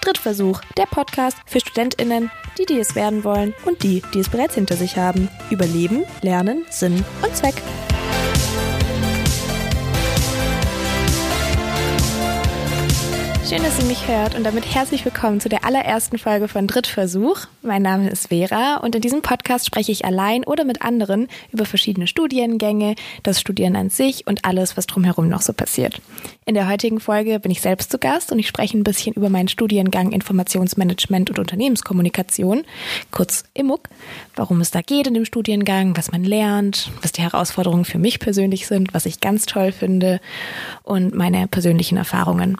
Drittversuch, der Podcast für StudentInnen, die, die es werden wollen und die, die es bereits hinter sich haben. Über Leben, Lernen, Sinn und Zweck. Schön, dass ihr mich hört und damit herzlich willkommen zu der allerersten Folge von Drittversuch. Mein Name ist Vera und in diesem Podcast spreche ich allein oder mit anderen über verschiedene Studiengänge, das Studieren an sich und alles, was drumherum noch so passiert. In der heutigen Folge bin ich selbst zu Gast und ich spreche ein bisschen über meinen Studiengang Informationsmanagement und Unternehmenskommunikation, kurz IMUK, warum es da geht in dem Studiengang, was man lernt, was die Herausforderungen für mich persönlich sind, was ich ganz toll finde und meine persönlichen Erfahrungen.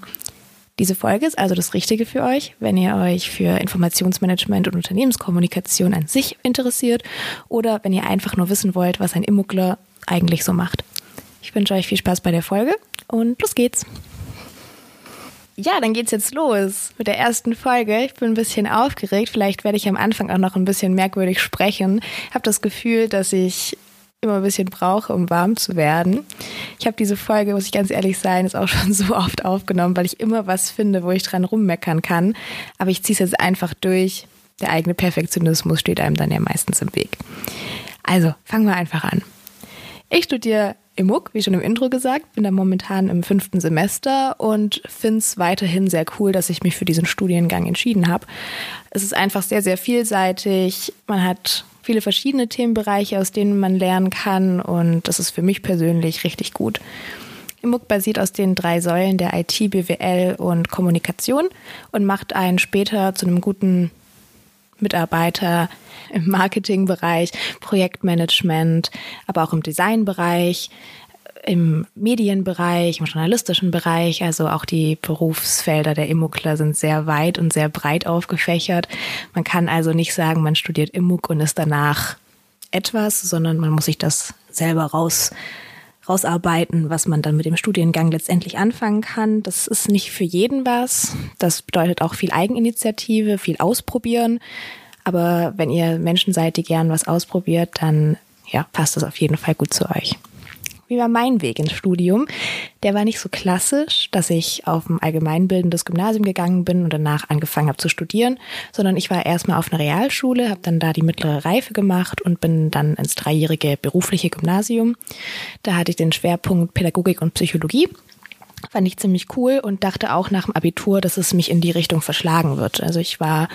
Diese Folge ist also das Richtige für euch, wenn ihr euch für Informationsmanagement und Unternehmenskommunikation an sich interessiert oder wenn ihr einfach nur wissen wollt, was ein Immugler eigentlich so macht. Ich wünsche euch viel Spaß bei der Folge und los geht's. Ja, dann geht's jetzt los mit der ersten Folge. Ich bin ein bisschen aufgeregt. Vielleicht werde ich am Anfang auch noch ein bisschen merkwürdig sprechen. Ich habe das Gefühl, dass ich immer ein bisschen brauche, um warm zu werden. Ich habe diese Folge, muss ich ganz ehrlich sein, ist auch schon so oft aufgenommen, weil ich immer was finde, wo ich dran rummeckern kann. Aber ich ziehe es jetzt einfach durch. Der eigene Perfektionismus steht einem dann ja meistens im Weg. Also, fangen wir einfach an. Ich studiere IMUK, wie schon im Intro gesagt, bin da momentan im fünften Semester und finde es weiterhin sehr cool, dass ich mich für diesen Studiengang entschieden habe. Es ist einfach sehr, sehr vielseitig. Man hat viele verschiedene Themenbereiche, aus denen man lernen kann und das ist für mich persönlich richtig gut. IMUG basiert aus den drei Säulen der IT, BWL und Kommunikation und macht einen später zu einem guten Mitarbeiter im Marketingbereich, Projektmanagement, aber auch im Designbereich, im Medienbereich, im journalistischen Bereich, also auch die Berufsfelder der Immukler sind sehr weit und sehr breit aufgefächert. Man kann also nicht sagen, man studiert Immuk und ist danach etwas, sondern man muss sich das selber raus rausarbeiten, was man dann mit dem Studiengang letztendlich anfangen kann. Das ist nicht für jeden was. Das bedeutet auch viel Eigeninitiative, viel ausprobieren. Aber wenn ihr Menschen seid, die gern was ausprobiert, dann ja, passt das auf jeden Fall gut zu euch. Wie war mein Weg ins Studium? Der war nicht so klassisch, dass ich auf ein allgemeinbildendes Gymnasium gegangen bin und danach angefangen habe zu studieren, sondern ich war erstmal auf einer Realschule, habe dann da die mittlere Reife gemacht und bin dann ins dreijährige berufliche Gymnasium. Da hatte ich den Schwerpunkt Pädagogik und Psychologie. Fand ich ziemlich cool und dachte auch nach dem Abitur, dass es mich in die Richtung verschlagen wird. Also ich war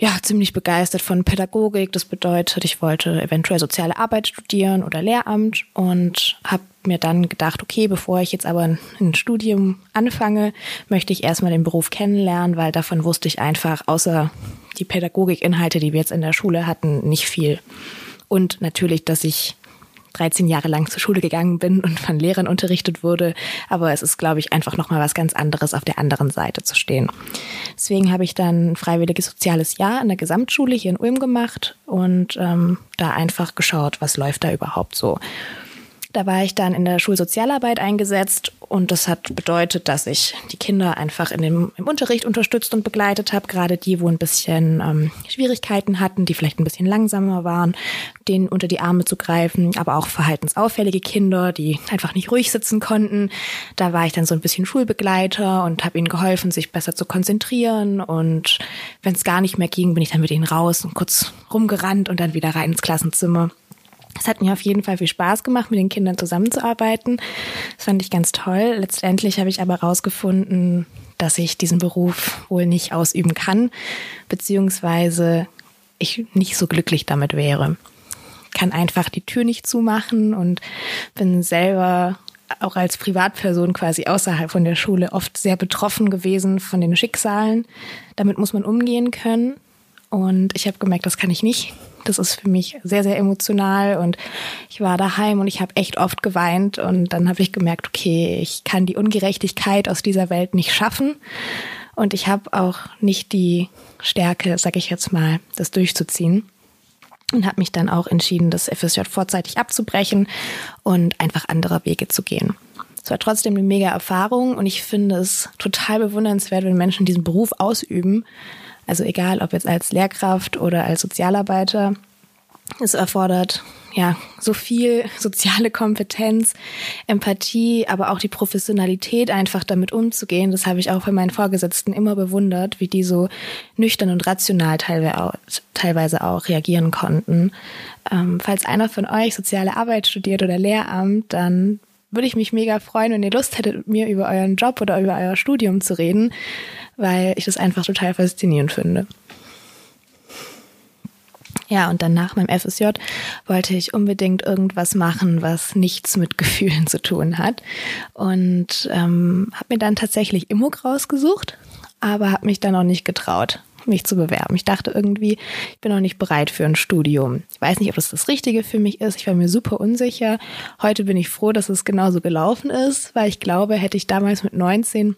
ja, ziemlich begeistert von Pädagogik. Das bedeutet, ich wollte eventuell soziale Arbeit studieren oder Lehramt und habe mir dann gedacht, okay, bevor ich jetzt aber ein Studium anfange, möchte ich erstmal den Beruf kennenlernen, weil davon wusste ich einfach, außer die Pädagogikinhalte, die wir jetzt in der Schule hatten, nicht viel. Und natürlich, dass ich 13 Jahre lang zur Schule gegangen bin und von Lehrern unterrichtet wurde. Aber es ist, glaube ich, einfach nochmal was ganz anderes, auf der anderen Seite zu stehen. Deswegen habe ich dann ein freiwilliges soziales Jahr an der Gesamtschule hier in Ulm gemacht und ähm, da einfach geschaut, was läuft da überhaupt so. Da war ich dann in der Schulsozialarbeit eingesetzt und das hat bedeutet, dass ich die Kinder einfach in dem, im Unterricht unterstützt und begleitet habe, gerade die, wo ein bisschen ähm, Schwierigkeiten hatten, die vielleicht ein bisschen langsamer waren, denen unter die Arme zu greifen, aber auch verhaltensauffällige Kinder, die einfach nicht ruhig sitzen konnten. Da war ich dann so ein bisschen Schulbegleiter und habe ihnen geholfen, sich besser zu konzentrieren und wenn es gar nicht mehr ging, bin ich dann mit ihnen raus und kurz rumgerannt und dann wieder rein ins Klassenzimmer. Es hat mir auf jeden Fall viel Spaß gemacht, mit den Kindern zusammenzuarbeiten. Das fand ich ganz toll. Letztendlich habe ich aber herausgefunden, dass ich diesen Beruf wohl nicht ausüben kann, beziehungsweise ich nicht so glücklich damit wäre. Ich kann einfach die Tür nicht zumachen und bin selber auch als Privatperson quasi außerhalb von der Schule oft sehr betroffen gewesen von den Schicksalen. Damit muss man umgehen können. Und ich habe gemerkt, das kann ich nicht. Das ist für mich sehr, sehr emotional und ich war daheim und ich habe echt oft geweint und dann habe ich gemerkt, okay, ich kann die Ungerechtigkeit aus dieser Welt nicht schaffen und ich habe auch nicht die Stärke, sag ich jetzt mal, das durchzuziehen und habe mich dann auch entschieden, das FSJ vorzeitig abzubrechen und einfach andere Wege zu gehen. Es war trotzdem eine mega Erfahrung und ich finde es total bewundernswert, wenn Menschen diesen Beruf ausüben, also egal, ob jetzt als Lehrkraft oder als Sozialarbeiter, Es erfordert ja so viel soziale Kompetenz, Empathie, aber auch die Professionalität, einfach damit umzugehen. Das habe ich auch bei meinen Vorgesetzten immer bewundert, wie die so nüchtern und rational teilweise auch reagieren konnten. Ähm, falls einer von euch soziale Arbeit studiert oder Lehramt, dann würde ich mich mega freuen, wenn ihr Lust hättet, mit mir über euren Job oder über euer Studium zu reden, weil ich das einfach total faszinierend finde. Ja, und dann nach meinem FSJ wollte ich unbedingt irgendwas machen, was nichts mit Gefühlen zu tun hat. Und ähm, habe mir dann tatsächlich Immok rausgesucht, aber habe mich dann auch nicht getraut, mich zu bewerben. Ich dachte irgendwie, ich bin noch nicht bereit für ein Studium. Ich weiß nicht, ob das das Richtige für mich ist. Ich war mir super unsicher. Heute bin ich froh, dass es genauso gelaufen ist, weil ich glaube, hätte ich damals mit 19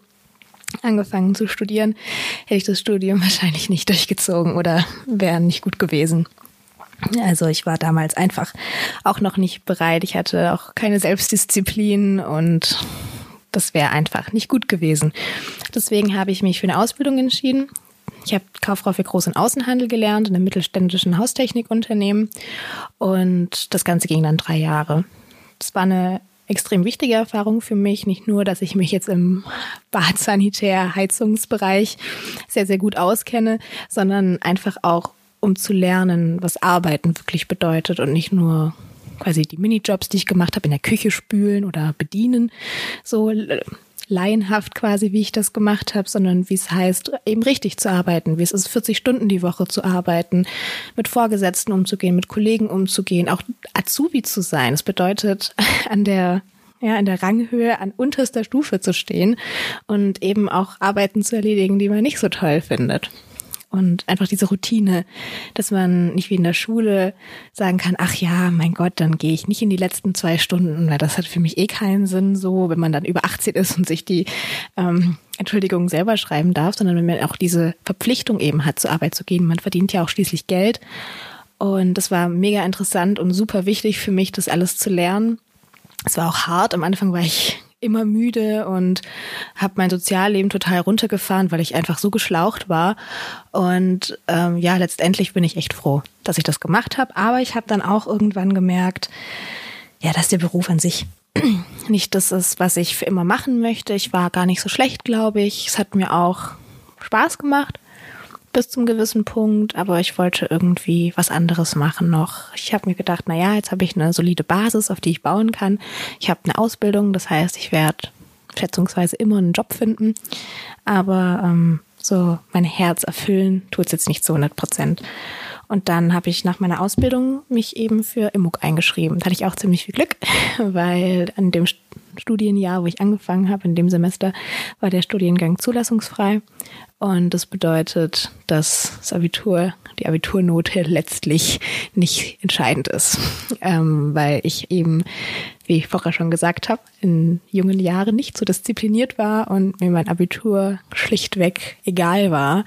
angefangen zu studieren, hätte ich das Studium wahrscheinlich nicht durchgezogen oder wäre nicht gut gewesen. Also ich war damals einfach auch noch nicht bereit. Ich hatte auch keine Selbstdisziplin und das wäre einfach nicht gut gewesen. Deswegen habe ich mich für eine Ausbildung entschieden. Ich habe Kauffrau für Groß- und Außenhandel gelernt in einem mittelständischen Haustechnikunternehmen und das Ganze ging dann drei Jahre. Das war eine extrem wichtige Erfahrung für mich. Nicht nur, dass ich mich jetzt im Bad-Sanitär-Heizungsbereich sehr, sehr gut auskenne, sondern einfach auch um zu lernen, was Arbeiten wirklich bedeutet und nicht nur quasi die Minijobs, die ich gemacht habe, in der Küche spülen oder bedienen, so laienhaft quasi, wie ich das gemacht habe, sondern wie es heißt, eben richtig zu arbeiten, wie es ist, 40 Stunden die Woche zu arbeiten, mit Vorgesetzten umzugehen, mit Kollegen umzugehen, auch Azubi zu sein. Das bedeutet, an der ja, in der Ranghöhe an unterster Stufe zu stehen und eben auch Arbeiten zu erledigen, die man nicht so toll findet und einfach diese Routine, dass man nicht wie in der Schule sagen kann, ach ja, mein Gott, dann gehe ich nicht in die letzten zwei Stunden, weil das hat für mich eh keinen Sinn so, wenn man dann über 18 ist und sich die ähm, Entschuldigung selber schreiben darf, sondern wenn man auch diese Verpflichtung eben hat, zur Arbeit zu gehen. Man verdient ja auch schließlich Geld. Und das war mega interessant und super wichtig für mich, das alles zu lernen. Es war auch hart. Am Anfang war ich immer müde und habe mein Sozialleben total runtergefahren, weil ich einfach so geschlaucht war. Und ähm, ja, letztendlich bin ich echt froh, dass ich das gemacht habe. Aber ich habe dann auch irgendwann gemerkt, ja, dass der Beruf an sich nicht das ist, was ich für immer machen möchte. Ich war gar nicht so schlecht, glaube ich. Es hat mir auch Spaß gemacht bis zum gewissen Punkt, aber ich wollte irgendwie was anderes machen noch. Ich habe mir gedacht, na ja, jetzt habe ich eine solide Basis, auf die ich bauen kann. Ich habe eine Ausbildung, das heißt, ich werde schätzungsweise immer einen Job finden, aber ähm, so mein Herz erfüllen tut es jetzt nicht zu 100 Prozent. Und dann habe ich nach meiner Ausbildung mich eben für Immug eingeschrieben. Da hatte ich auch ziemlich viel Glück, weil an dem Studienjahr, wo ich angefangen habe, in dem Semester, war der Studiengang zulassungsfrei. Und das bedeutet, dass das Abitur, die Abiturnote letztlich nicht entscheidend ist, ähm, weil ich eben, wie ich vorher schon gesagt habe, in jungen Jahren nicht so diszipliniert war und mir mein Abitur schlichtweg egal war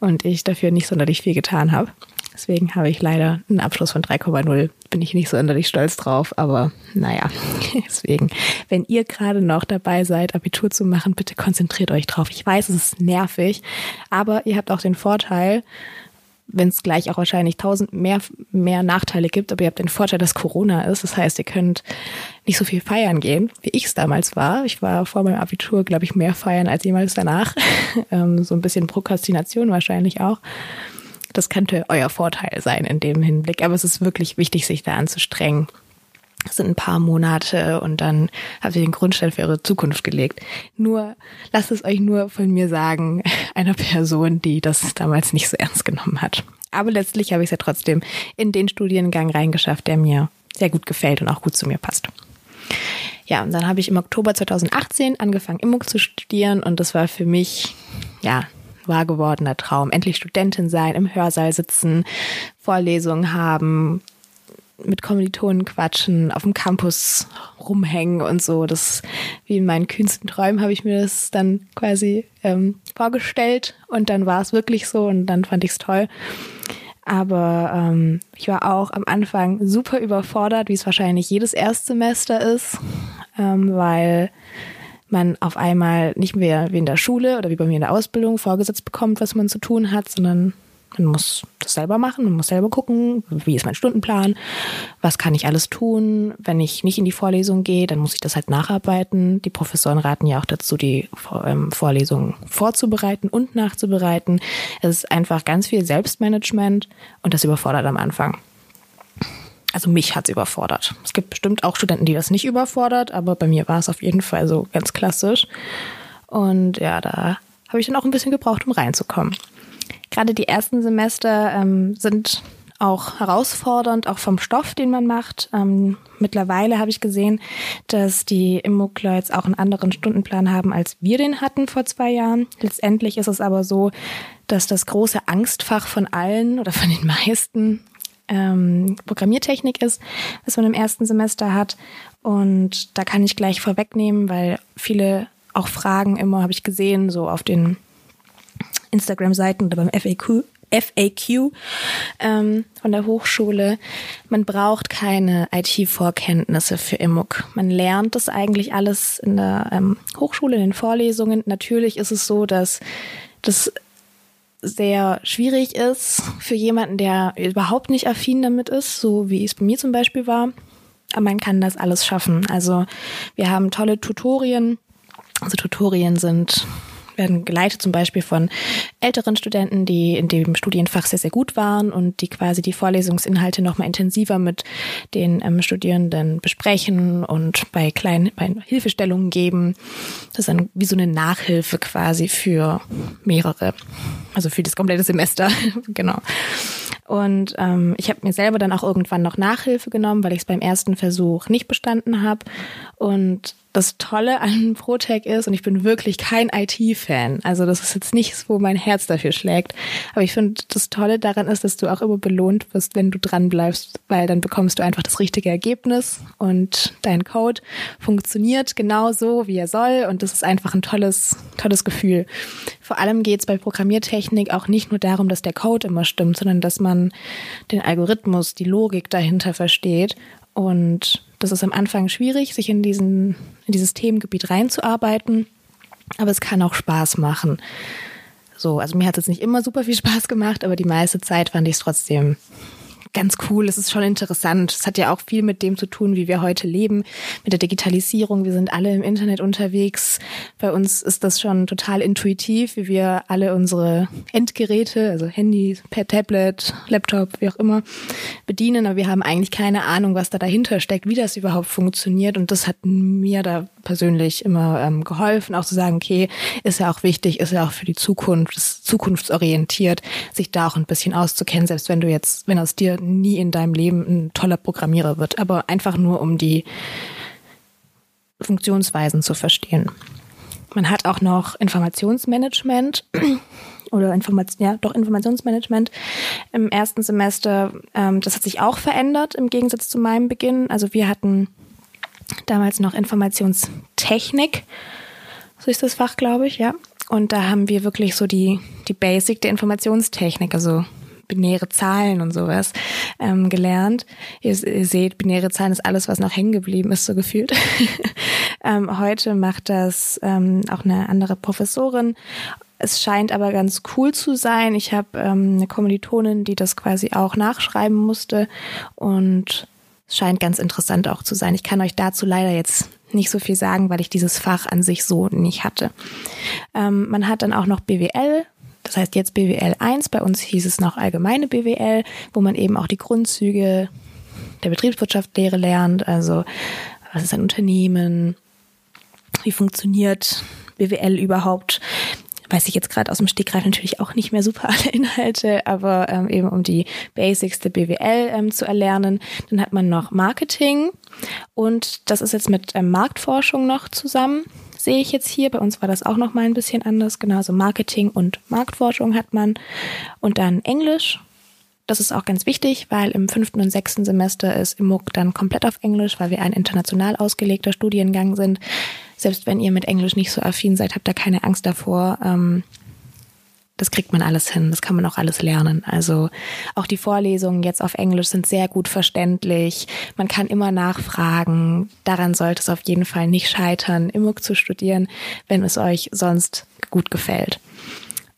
und ich dafür nicht sonderlich viel getan habe. Deswegen habe ich leider einen Abschluss von 3,0. Bin ich nicht sonderlich stolz drauf, aber naja, deswegen, wenn ihr gerade noch dabei seid, Abitur zu machen, bitte konzentriert euch drauf. Ich weiß, es ist nervig, aber ihr habt auch den Vorteil, wenn es gleich auch wahrscheinlich tausend mehr, mehr Nachteile gibt, aber ihr habt den Vorteil, dass Corona ist. Das heißt, ihr könnt nicht so viel feiern gehen, wie ich es damals war. Ich war vor meinem Abitur, glaube ich, mehr feiern als jemals danach. Ähm, so ein bisschen Prokrastination wahrscheinlich auch das könnte euer Vorteil sein in dem Hinblick. Aber es ist wirklich wichtig, sich da anzustrengen. Es sind ein paar Monate und dann habt ihr den Grundstein für eure Zukunft gelegt. Nur, lasst es euch nur von mir sagen, einer Person, die das damals nicht so ernst genommen hat. Aber letztlich habe ich es ja trotzdem in den Studiengang reingeschafft, der mir sehr gut gefällt und auch gut zu mir passt. Ja, und dann habe ich im Oktober 2018 angefangen, Immug zu studieren und das war für mich, ja, wahr gewordener Traum. Endlich Studentin sein, im Hörsaal sitzen, Vorlesungen haben, mit Kommilitonen quatschen, auf dem Campus rumhängen und so. Das wie in meinen kühnsten Träumen habe ich mir das dann quasi ähm, vorgestellt und dann war es wirklich so und dann fand ich es toll. Aber ähm, ich war auch am Anfang super überfordert, wie es wahrscheinlich jedes Erstsemester ist, ähm, weil man auf einmal nicht mehr wie in der Schule oder wie bei mir in der Ausbildung vorgesetzt bekommt, was man zu tun hat, sondern Man muss das selber machen, man muss selber gucken, wie ist mein Stundenplan, was kann ich alles tun. Wenn ich nicht in die Vorlesung gehe, dann muss ich das halt nacharbeiten. Die Professoren raten ja auch dazu, die ähm, Vorlesungen vorzubereiten und nachzubereiten. Es ist einfach ganz viel Selbstmanagement und das überfordert am Anfang. Also mich hat's überfordert. Es gibt bestimmt auch Studenten, die das nicht überfordert, aber bei mir war es auf jeden Fall so ganz klassisch. Und ja, da habe ich dann auch ein bisschen gebraucht, um reinzukommen. Gerade die ersten Semester ähm, sind auch herausfordernd, auch vom Stoff, den man macht. Ähm, mittlerweile habe ich gesehen, dass die Immokler auch einen anderen Stundenplan haben, als wir den hatten vor zwei Jahren. Letztendlich ist es aber so, dass das große Angstfach von allen oder von den meisten ähm, Programmiertechnik ist, was man im ersten Semester hat. Und da kann ich gleich vorwegnehmen, weil viele auch Fragen immer, habe ich gesehen, so auf den Instagram-Seiten oder beim FAQ, FAQ ähm, von der Hochschule. Man braucht keine IT-Vorkenntnisse für IMUG. Man lernt das eigentlich alles in der ähm, Hochschule, in den Vorlesungen. Natürlich ist es so, dass das sehr schwierig ist für jemanden, der überhaupt nicht affin damit ist, so wie es bei mir zum Beispiel war. Aber man kann das alles schaffen. Also wir haben tolle Tutorien. Also Tutorien sind werden geleitet zum Beispiel von älteren Studenten, die in dem Studienfach sehr, sehr gut waren und die quasi die Vorlesungsinhalte nochmal intensiver mit den ähm, Studierenden besprechen und bei kleinen bei Hilfestellungen geben. Das ist dann wie so eine Nachhilfe quasi für mehrere, also für das komplette Semester, genau. Und ähm, ich habe mir selber dann auch irgendwann noch Nachhilfe genommen, weil ich es beim ersten Versuch nicht bestanden habe. Und das Tolle an ProTech ist, und ich bin wirklich kein IT-Fan, also das ist jetzt nichts, wo mein Herz dafür schlägt, aber ich finde, das Tolle daran ist, dass du auch immer belohnt wirst, wenn du dran bleibst, weil dann bekommst du einfach das richtige Ergebnis und dein Code funktioniert genau so, wie er soll und das ist einfach ein tolles, tolles Gefühl. Vor allem geht es bei Programmiertechnik auch nicht nur darum, dass der Code immer stimmt, sondern dass man den Algorithmus, die Logik dahinter versteht und das ist am Anfang schwierig, sich in, diesen, in dieses Themengebiet reinzuarbeiten, aber es kann auch Spaß machen. So, also mir hat es nicht immer super viel Spaß gemacht, aber die meiste Zeit fand ich es trotzdem ganz cool. Es ist schon interessant. Es hat ja auch viel mit dem zu tun, wie wir heute leben, mit der Digitalisierung. Wir sind alle im Internet unterwegs. Bei uns ist das schon total intuitiv, wie wir alle unsere Endgeräte, also Handy, Tablet, Laptop, wie auch immer, bedienen. Aber wir haben eigentlich keine Ahnung, was da dahinter steckt, wie das überhaupt funktioniert. Und das hat mir da persönlich immer ähm, geholfen, auch zu sagen, okay, ist ja auch wichtig, ist ja auch für die Zukunft, ist zukunftsorientiert, sich da auch ein bisschen auszukennen, selbst wenn du jetzt, wenn aus dir nie in deinem Leben ein toller Programmierer wird, aber einfach nur um die Funktionsweisen zu verstehen. Man hat auch noch Informationsmanagement oder Information, ja, doch Informationsmanagement im ersten Semester. Ähm, das hat sich auch verändert im Gegensatz zu meinem Beginn. Also wir hatten damals noch Informationstechnik, so ist das Fach, glaube ich, ja. Und da haben wir wirklich so die, die Basic der Informationstechnik, also binäre Zahlen und sowas ähm, gelernt. Ihr, ihr, seht, binäre Zahlen ist alles, was noch hängen geblieben ist, so gefühlt. ähm, heute macht das ähm, auch eine andere Professorin. Es scheint aber ganz cool zu sein. Ich habe ähm, eine Kommilitonin, die das quasi auch nachschreiben musste und es scheint ganz interessant auch zu sein. Ich kann euch dazu leider jetzt nicht so viel sagen, weil ich dieses Fach an sich so nicht hatte. Ähm, man hat dann auch noch BWL. Das heißt jetzt BWL 1, bei uns hieß es noch allgemeine BWL, wo man eben auch die Grundzüge der Betriebswirtschaftslehre lernt, also was ist ein Unternehmen, wie funktioniert BWL überhaupt, weiß ich jetzt gerade aus dem Stegreif natürlich auch nicht mehr super alle Inhalte, aber ähm, eben um die Basics der BWL ähm, zu erlernen. Dann hat man noch Marketing und das ist jetzt mit ähm, Marktforschung noch zusammen. Sehe ich jetzt hier. Bei uns war das auch noch mal ein bisschen anders. Genauso Marketing und Marktforschung hat man. Und dann Englisch das ist auch ganz wichtig, weil im fünften und sechsten Semester ist im MOOC dann komplett auf Englisch, weil wir ein international ausgelegter Studiengang sind. Selbst wenn ihr mit Englisch nicht so affin seid, habt ihr keine Angst davor. Ähm, das kriegt man alles hin, das kann man auch alles lernen. Also auch die Vorlesungen jetzt auf Englisch sind sehr gut verständlich. Man kann immer nachfragen. Daran sollte es auf jeden Fall nicht scheitern, im MOOC zu studieren, wenn es euch sonst gut gefällt.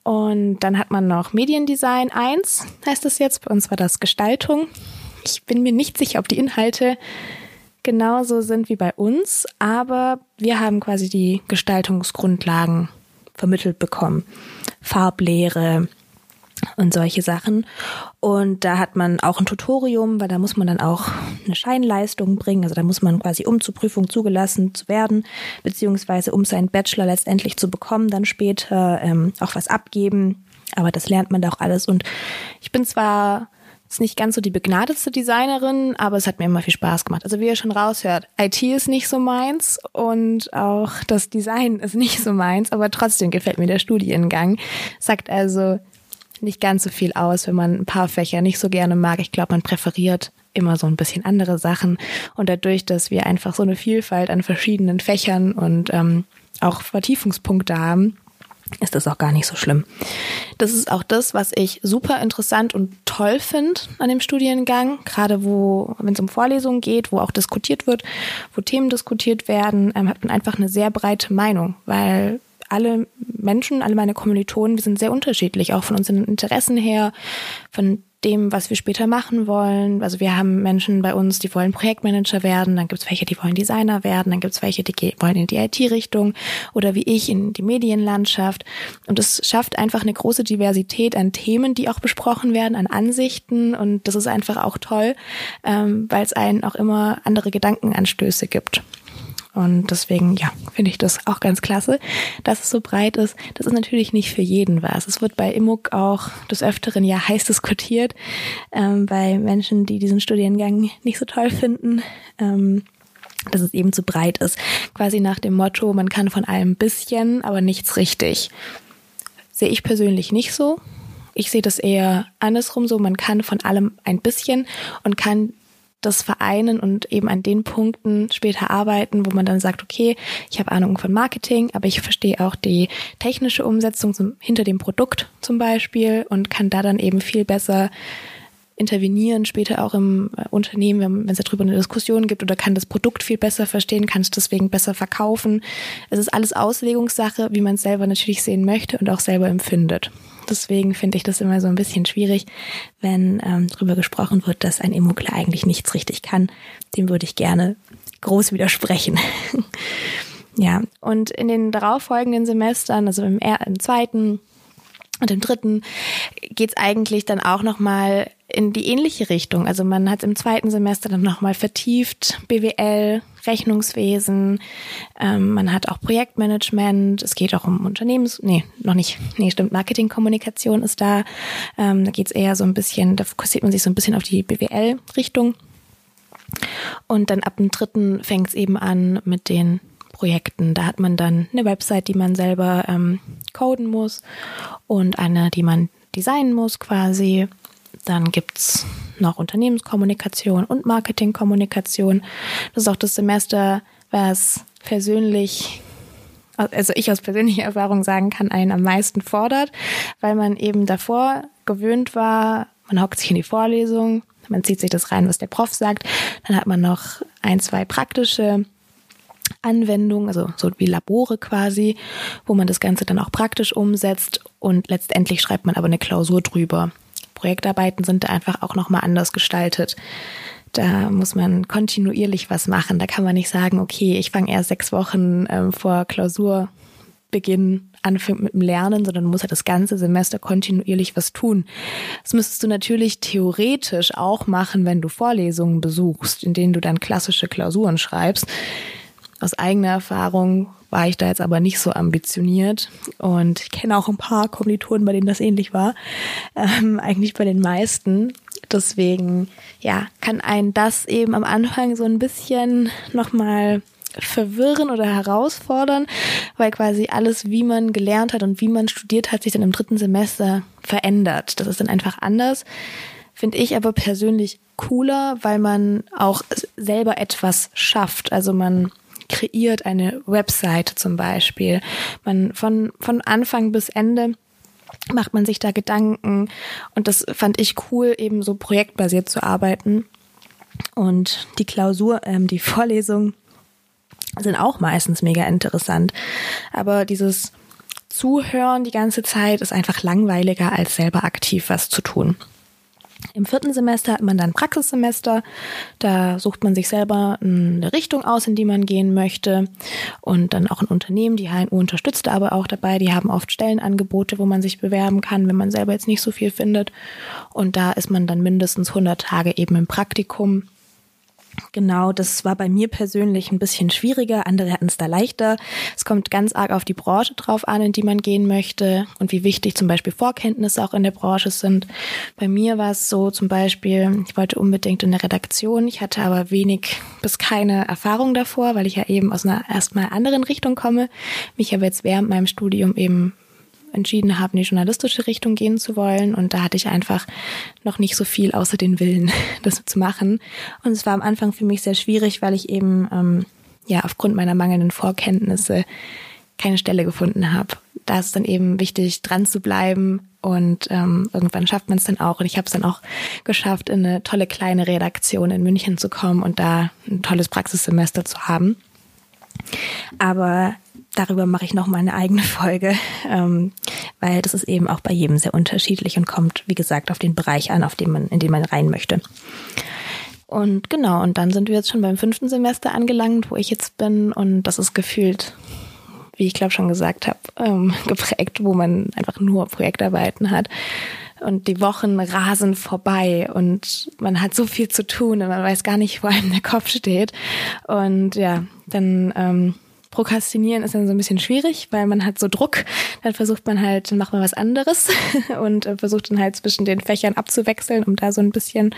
Und dann hat man noch Mediendesign 1, heißt es jetzt. Bei uns war das Gestaltung. Ich bin mir nicht sicher, ob die Inhalte genauso sind wie bei uns, aber wir haben quasi die Gestaltungsgrundlagen vermittelt bekommen. Farblehre und solche Sachen. Und da hat man auch ein Tutorium, weil da muss man dann auch eine Scheinleistung bringen. Also da muss man quasi, um zur Prüfung zugelassen zu werden, beziehungsweise um seinen Bachelor letztendlich zu bekommen, dann später ähm, auch was abgeben. Aber das lernt man da auch alles. Und ich bin zwar ist nicht ganz so die begnadetste Designerin, aber es hat mir immer viel Spaß gemacht. Also wie ihr schon raushört, IT ist nicht so meins und auch das Design ist nicht so meins, aber trotzdem gefällt mir der Studiengang. Sagt also nicht ganz so viel aus, wenn man ein paar Fächer nicht so gerne mag. Ich glaube, man präferiert immer so ein bisschen andere Sachen. Und dadurch, dass wir einfach so eine Vielfalt an verschiedenen Fächern und ähm, auch Vertiefungspunkte haben, ist das auch gar nicht so schlimm. Das ist auch das, was ich super interessant und toll finde an dem Studiengang, gerade wo, wenn es um Vorlesungen geht, wo auch diskutiert wird, wo Themen diskutiert werden, ähm, hat man einfach eine sehr breite Meinung, weil alle Menschen, alle meine Kommilitonen, wir sind sehr unterschiedlich, auch von unseren Interessen her, von dem, was wir später machen wollen. Also wir haben Menschen bei uns, die wollen Projektmanager werden, dann gibt es welche, die wollen Designer werden, dann gibt es welche, die wollen in die IT-Richtung oder wie ich in die Medienlandschaft. Und es schafft einfach eine große Diversität an Themen, die auch besprochen werden, an Ansichten. Und das ist einfach auch toll, ähm, weil es einen auch immer andere Gedankenanstöße gibt. Und deswegen, ja, finde ich das auch ganz klasse, dass es so breit ist. Das ist natürlich nicht für jeden was. Es wird bei IMUG auch des Öfteren ja heiß diskutiert, ähm, bei Menschen, die diesen Studiengang nicht so toll finden. Ähm, dass es eben zu breit ist. Quasi nach dem Motto, man kann von allem ein bisschen, aber nichts richtig. Sehe ich persönlich nicht so. Ich sehe das eher andersrum so, man kann von allem ein bisschen und kann das vereinen und eben an den Punkten später arbeiten, wo man dann sagt, okay, ich habe Ahnung von Marketing, aber ich verstehe auch die technische Umsetzung zum, hinter dem Produkt zum Beispiel und kann da dann eben viel besser intervenieren, später auch im äh, Unternehmen, wenn, wenn es darüber eine Diskussion gibt oder kann das Produkt viel besser verstehen, kann es deswegen besser verkaufen. Es ist alles Auslegungssache, wie man es selber natürlich sehen möchte und auch selber empfindet. Deswegen finde ich das immer so ein bisschen schwierig, wenn ähm, darüber gesprochen wird, dass ein Immokler eigentlich nichts richtig kann. Dem würde ich gerne groß widersprechen. ja, und in den darauffolgenden Semestern, also im, im zweiten und im dritten, geht es eigentlich dann auch nochmal in die ähnliche Richtung. Also man hat im zweiten Semester dann nochmal vertieft BWL, Rechnungswesen, ähm, man hat auch Projektmanagement, es geht auch um Unternehmens, nee, noch nicht, nee, stimmt, Marketingkommunikation ist da. Ähm, da geht es eher so ein bisschen, da fokussiert man sich so ein bisschen auf die BWL-Richtung. Und dann ab dem dritten fängt es eben an mit den Projekten. Da hat man dann eine Website, die man selber ähm, coden muss und eine, die man designen muss quasi. Dann gibt's noch Unternehmenskommunikation und Marketingkommunikation. Das ist auch das Semester, was persönlich, also ich aus persönlicher Erfahrung sagen kann, einen am meisten fordert, weil man eben davor gewöhnt war, man hockt sich in die Vorlesung, man zieht sich das rein, was der Prof sagt, dann hat man noch ein, zwei praktische Anwendungen, also so wie Labore quasi, wo man das Ganze dann auch praktisch umsetzt und letztendlich schreibt man aber eine Klausur drüber. Projektarbeiten sind da einfach auch nochmal anders gestaltet. Da muss man kontinuierlich was machen. Da kann man nicht sagen, okay, ich fange erst sechs Wochen ähm, vor Klausurbeginn an mit dem Lernen, sondern muss ja das ganze Semester kontinuierlich was tun. Das müsstest du natürlich theoretisch auch machen, wenn du Vorlesungen besuchst, in denen du dann klassische Klausuren schreibst. Aus eigener Erfahrung war ich da jetzt aber nicht so ambitioniert und ich kenne auch ein paar Kommilitonen, bei denen das ähnlich war. Ähm, eigentlich bei den meisten. Deswegen, ja, kann einen das eben am Anfang so ein bisschen nochmal verwirren oder herausfordern, weil quasi alles, wie man gelernt hat und wie man studiert hat, sich dann im dritten Semester verändert. Das ist dann einfach anders. Finde ich aber persönlich cooler, weil man auch selber etwas schafft. Also man kreiert eine Webseite zum Beispiel. Man von, von Anfang bis Ende macht man sich da Gedanken und das fand ich cool, eben so projektbasiert zu arbeiten. Und die Klausur, ähm, die Vorlesung sind auch meistens mega interessant. Aber dieses Zuhören die ganze Zeit ist einfach langweiliger, als selber aktiv was zu tun. Im vierten Semester hat man dann Praxissemester. Da sucht man sich selber eine Richtung aus, in die man gehen möchte. Und dann auch ein Unternehmen, die HNU unterstützt aber auch dabei. Die haben oft Stellenangebote, wo man sich bewerben kann, wenn man selber jetzt nicht so viel findet. Und da ist man dann mindestens 100 Tage eben im Praktikum Genau, das war bei mir persönlich ein bisschen schwieriger. Andere hatten es da leichter. Es kommt ganz arg auf die Branche drauf an, in die man gehen möchte und wie wichtig zum Beispiel Vorkenntnisse auch in der Branche sind. Bei mir war es so zum Beispiel, ich wollte unbedingt in der Redaktion. Ich hatte aber wenig bis keine Erfahrung davor, weil ich ja eben aus einer erstmal anderen Richtung komme. Mich aber jetzt während meinem Studium eben entschieden habe, in die journalistische Richtung gehen zu wollen. Und da hatte ich einfach noch nicht so viel außer den Willen, das zu machen. Und es war am Anfang für mich sehr schwierig, weil ich eben ähm, ja aufgrund meiner mangelnden Vorkenntnisse keine Stelle gefunden habe. Da ist es dann eben wichtig, dran zu bleiben und ähm, irgendwann schafft man es dann auch. Und ich habe es dann auch geschafft, in eine tolle kleine Redaktion in München zu kommen und da ein tolles Praxissemester zu haben. Aber darüber mache ich noch mal eine eigene Folge, ähm, weil das ist eben auch bei jedem sehr unterschiedlich und kommt, wie gesagt, auf den Bereich an, auf den man, in den man rein möchte. Und genau, und dann sind wir jetzt schon beim fünften Semester angelangt, wo ich jetzt bin, und das ist gefühlt, wie ich glaube schon gesagt habe, ähm, geprägt, wo man einfach nur Projektarbeiten hat. Und die Wochen rasen vorbei und man hat so viel zu tun und man weiß gar nicht, wo einem der Kopf steht. Und ja, dann ähm, Prokrastinieren ist dann so ein bisschen schwierig, weil man hat so Druck. Dann versucht man halt, dann macht man was anderes und äh, versucht dann halt zwischen den Fächern abzuwechseln, um da so ein bisschen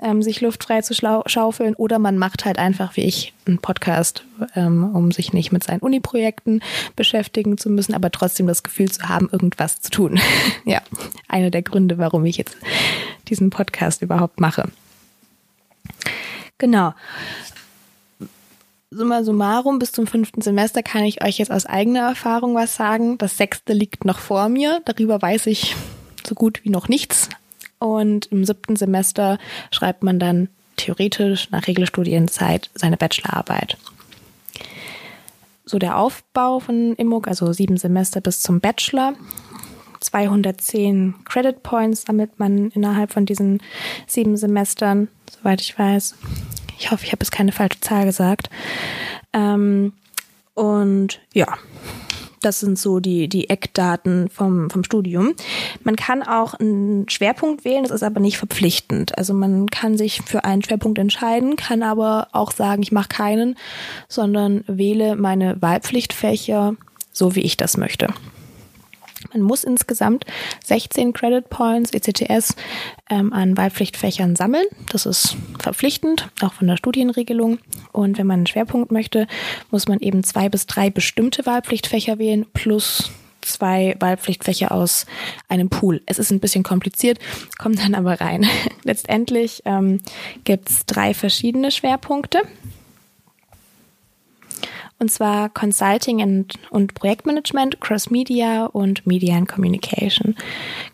ähm, sich luftfrei zu schaufeln. Oder man macht halt einfach, wie ich, einen Podcast, ähm, um sich nicht mit seinen Uni-Projekten beschäftigen zu müssen, aber trotzdem das Gefühl zu haben, irgendwas zu tun. ja, einer der Gründe, warum ich jetzt diesen Podcast überhaupt mache. Genau summa summarum, bis zum fünften Semester kann ich euch jetzt aus eigener Erfahrung was sagen. Das sechste liegt noch vor mir. Darüber weiß ich so gut wie noch nichts. Und im siebten Semester schreibt man dann theoretisch nach Regelstudienzeit seine Bachelorarbeit. So der Aufbau von IMUG, also sieben Semester bis zum Bachelor. 210 Credit Points sammelt man innerhalb von diesen sieben Semestern, soweit ich weiß. Ich hoffe, ich habe jetzt keine falsche Zahl gesagt. Ähm, und ja, das sind so die, die Eckdaten vom, vom Studium. Man kann auch einen Schwerpunkt wählen, das ist aber nicht verpflichtend. Also man kann sich für einen Schwerpunkt entscheiden, kann aber auch sagen, ich mache keinen, sondern wähle meine Wahlpflichtfächer so, wie ich das möchte. Man muss insgesamt 16 Credit Points ECTS ähm, an Wahlpflichtfächern sammeln. Das ist verpflichtend, auch von der Studienregelung. Und wenn man einen Schwerpunkt möchte, muss man eben zwei bis drei bestimmte Wahlpflichtfächer wählen plus zwei Wahlpflichtfächer aus einem Pool. Es ist ein bisschen kompliziert, kommt dann aber rein. Letztendlich ähm, gibt es drei verschiedene Schwerpunkte und zwar Consulting und, und Projektmanagement, Cross Media und Media and Communication.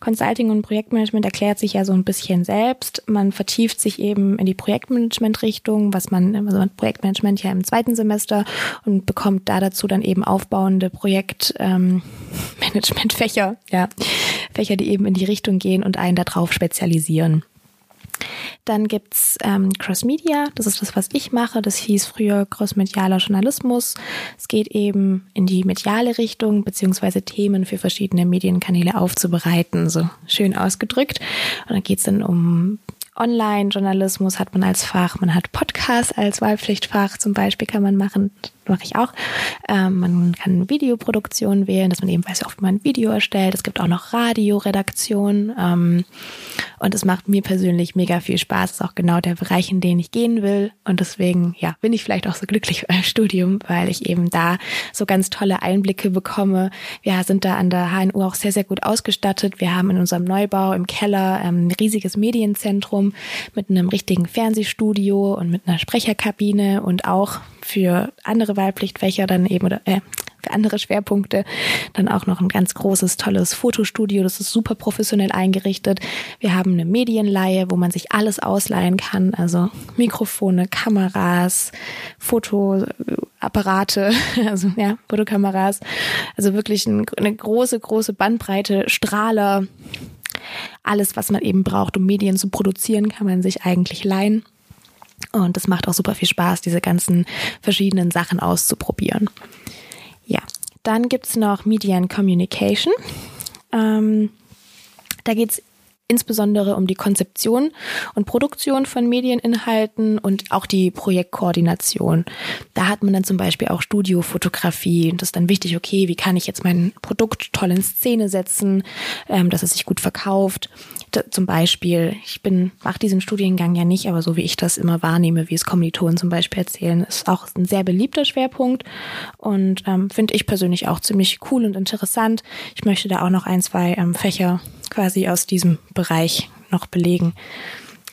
Consulting und Projektmanagement erklärt sich ja so ein bisschen selbst. Man vertieft sich eben in die Projektmanagement-Richtung, was man, also Projektmanagement ja im zweiten Semester und bekommt da dazu dann eben aufbauende Projektmanagement-Fächer, ähm, ja, Fächer, die eben in die Richtung gehen und einen darauf spezialisieren. Dann gibt's ähm, Cross Media, das ist das, was ich mache. Das hieß früher crossmedialer Journalismus. Es geht eben in die mediale Richtung, beziehungsweise Themen für verschiedene Medienkanäle aufzubereiten, so schön ausgedrückt. Und dann geht's dann um Online-Journalismus hat man als Fach, man hat Podcast als Wahlpflichtfach zum Beispiel kann man machen mache ich auch. Ähm, man kann Videoproduktion wählen, dass man eben weiß, wie oft man ein Video erstellt. Es gibt auch noch Radioredaktion. Ähm, und es macht mir persönlich mega viel Spaß. Das ist auch genau der Bereich, in den ich gehen will. Und deswegen, ja, bin ich vielleicht auch so glücklich beim Studium, weil ich eben da so ganz tolle Einblicke bekomme. Wir sind da an der HNU auch sehr, sehr gut ausgestattet. Wir haben in unserem Neubau im Keller ähm, ein riesiges Medienzentrum mit einem richtigen Fernsehstudio und mit einer Sprecherkabine und auch für andere Wahlpflichtfächer dann eben oder äh, für andere Schwerpunkte. Dann auch noch ein ganz großes, tolles Fotostudio. Das ist super professionell eingerichtet. Wir haben eine Medienleihe, wo man sich alles ausleihen kann. Also Mikrofone, Kameras, Fotoapparate, also ja, Fotokameras. Also wirklich ein, eine große, große Bandbreite, Strahler. Alles, was man eben braucht, um Medien zu produzieren, kann man sich eigentlich leihen. Und es macht auch super viel Spaß, diese ganzen verschiedenen Sachen auszuprobieren. Ja, dann gibt's noch Media and Communication. Ähm, da geht's insbesondere um die Konzeption und Produktion von Medieninhalten und auch die Projektkoordination. Da hat man dann zum Beispiel auch Studiofotografie. Das ist dann wichtig, okay, wie kann ich jetzt mein Produkt toll in Szene setzen, ähm, dass es sich gut verkauft. Zum Beispiel, ich bin, mache diesen Studiengang ja nicht, aber so wie ich das immer wahrnehme, wie es Kommilitonen zum Beispiel erzählen, ist auch ein sehr beliebter Schwerpunkt und ähm, finde ich persönlich auch ziemlich cool und interessant. Ich möchte da auch noch ein, zwei ähm, Fächer quasi aus diesem Bereich noch belegen.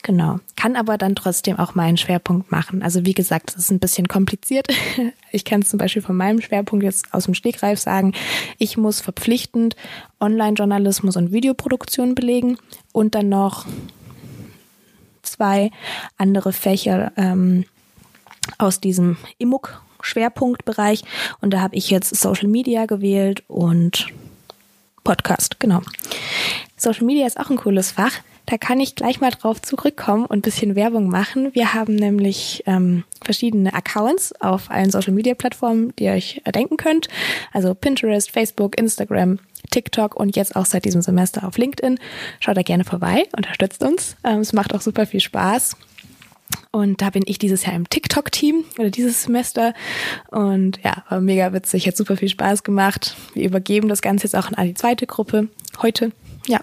Genau. Kann aber dann trotzdem auch meinen Schwerpunkt machen. Also wie gesagt, das ist ein bisschen kompliziert. Ich kann es zum Beispiel von meinem Schwerpunkt jetzt aus dem Stegreif sagen. Ich muss verpflichtend Online-Journalismus und Videoproduktion belegen und dann noch zwei andere Fächer ähm, aus diesem IMUG-Schwerpunktbereich. Und da habe ich jetzt Social Media gewählt und Podcast, genau. Social Media ist auch ein cooles Fach. Da kann ich gleich mal drauf zurückkommen und ein bisschen Werbung machen. Wir haben nämlich ähm, verschiedene Accounts auf allen Social Media Plattformen, die ihr euch erdenken könnt. Also Pinterest, Facebook, Instagram, TikTok und jetzt auch seit diesem Semester auf LinkedIn. Schaut da gerne vorbei, unterstützt uns. Ähm, es macht auch super viel Spaß. Und da bin ich dieses Jahr im TikTok-Team oder dieses Semester. Und ja, war mega witzig, hat super viel Spaß gemacht. Wir übergeben das Ganze jetzt auch an die zweite Gruppe heute. Ja.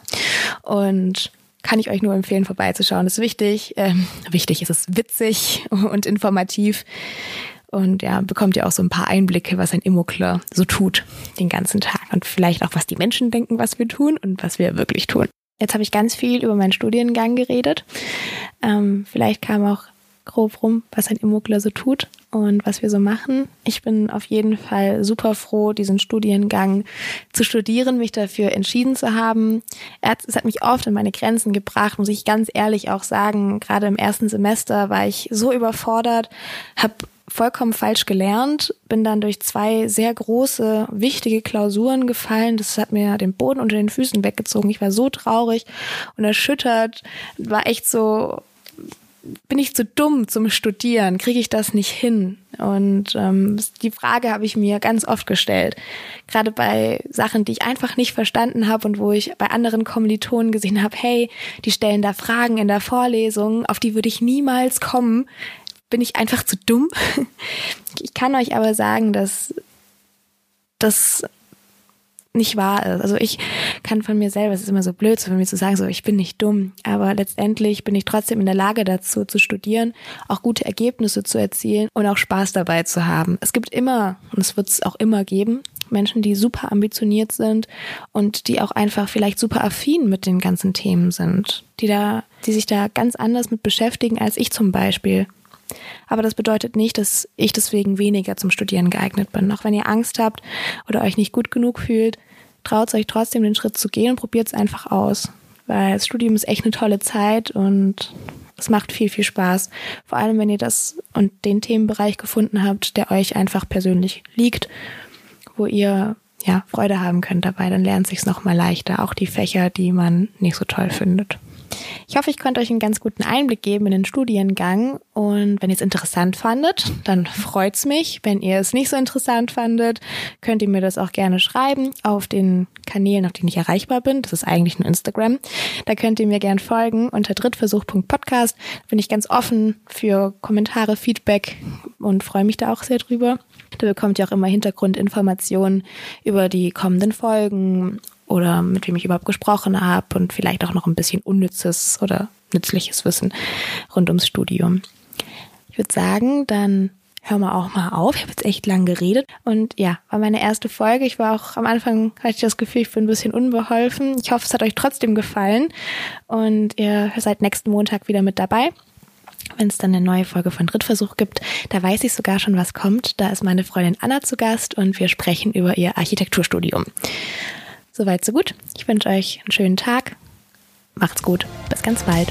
Und kann ich euch nur empfehlen, vorbeizuschauen. Das ist wichtig. Ähm, wichtig ist es witzig und informativ. Und ja, bekommt ihr auch so ein paar Einblicke, was ein Immokler so tut den ganzen Tag. Und vielleicht auch, was die Menschen denken, was wir tun und was wir wirklich tun. Jetzt habe ich ganz viel über meinen Studiengang geredet. Ähm, vielleicht kam auch grob rum, was ein Immokler so tut und was wir so machen. Ich bin auf jeden Fall super froh, diesen Studiengang zu studieren, mich dafür entschieden zu haben. Es hat mich oft in meine Grenzen gebracht, muss ich ganz ehrlich auch sagen. Gerade im ersten Semester war ich so überfordert, habe vollkommen falsch gelernt, bin dann durch zwei sehr große, wichtige Klausuren gefallen. Das hat mir den Boden unter den Füßen weggezogen. Ich war so traurig und erschüttert, war echt so, bin ich zu dumm zum Studieren? Kriege ich das nicht hin? Und ähm, die Frage habe ich mir ganz oft gestellt. Gerade bei Sachen, die ich einfach nicht verstanden habe und wo ich bei anderen Kommilitonen gesehen habe, hey, die stellen da Fragen in der Vorlesung, auf die würde ich niemals kommen. Bin ich einfach zu dumm? Ich kann euch aber sagen, dass das nicht wahr ist. Also ich kann von mir selber, es ist immer so blöd, so von mir zu sagen, so ich bin nicht dumm, aber letztendlich bin ich trotzdem in der Lage dazu zu studieren, auch gute Ergebnisse zu erzielen und auch Spaß dabei zu haben. Es gibt immer, und es wird es auch immer geben, Menschen, die super ambitioniert sind und die auch einfach vielleicht super affin mit den ganzen Themen sind, die da, die sich da ganz anders mit beschäftigen als ich zum Beispiel. Aber das bedeutet nicht, dass ich deswegen weniger zum Studieren geeignet bin. Auch wenn ihr Angst habt oder euch nicht gut genug fühlt, traut euch trotzdem den Schritt zu gehen und probiert es einfach aus. Weil das Studium ist echt eine tolle Zeit und es macht viel, viel Spaß. Vor allem, wenn ihr das und den Themenbereich gefunden habt, der euch einfach persönlich liegt, wo ihr ja Freude haben könnt dabei, dann lernt sich's noch mal leichter. Auch die Fächer, die man nicht so toll findet. Ich hoffe, ich konnte euch einen ganz guten Einblick geben in den Studiengang und wenn ihr es interessant fandet, dann freut's mich. Wenn ihr es nicht so interessant fandet, könnt ihr mir das auch gerne schreiben auf den Kanälen, auf denen ich erreichbar bin. Das ist eigentlich nur Instagram. Da könnt ihr mir gerne folgen unter drittversuch.podcast. Bin ich ganz offen für Kommentare, Feedback und freue mich da auch sehr drüber. Da bekommt ihr auch immer Hintergrundinformationen über die kommenden Folgen oder mit wem ich überhaupt gesprochen habe und vielleicht auch noch ein bisschen unnützes oder nützliches Wissen rund ums Studium. Ich würde sagen, dann hör mal auch mal auf. Ich habe jetzt echt lang geredet. Und ja, war meine erste Folge. Ich war auch am Anfang, hatte ich das Gefühl, ich bin ein bisschen unbeholfen. Ich hoffe, es hat euch trotzdem gefallen. Und ihr seid nächsten Montag wieder mit dabei. Wenn es dann eine neue Folge von Drittversuch gibt, da weiß ich sogar schon, was kommt. Da ist meine Freundin Anna zu Gast und wir sprechen über ihr Architekturstudium. Soweit, so gut. Ich wünsche euch einen schönen Tag. Macht's gut. Bis ganz bald.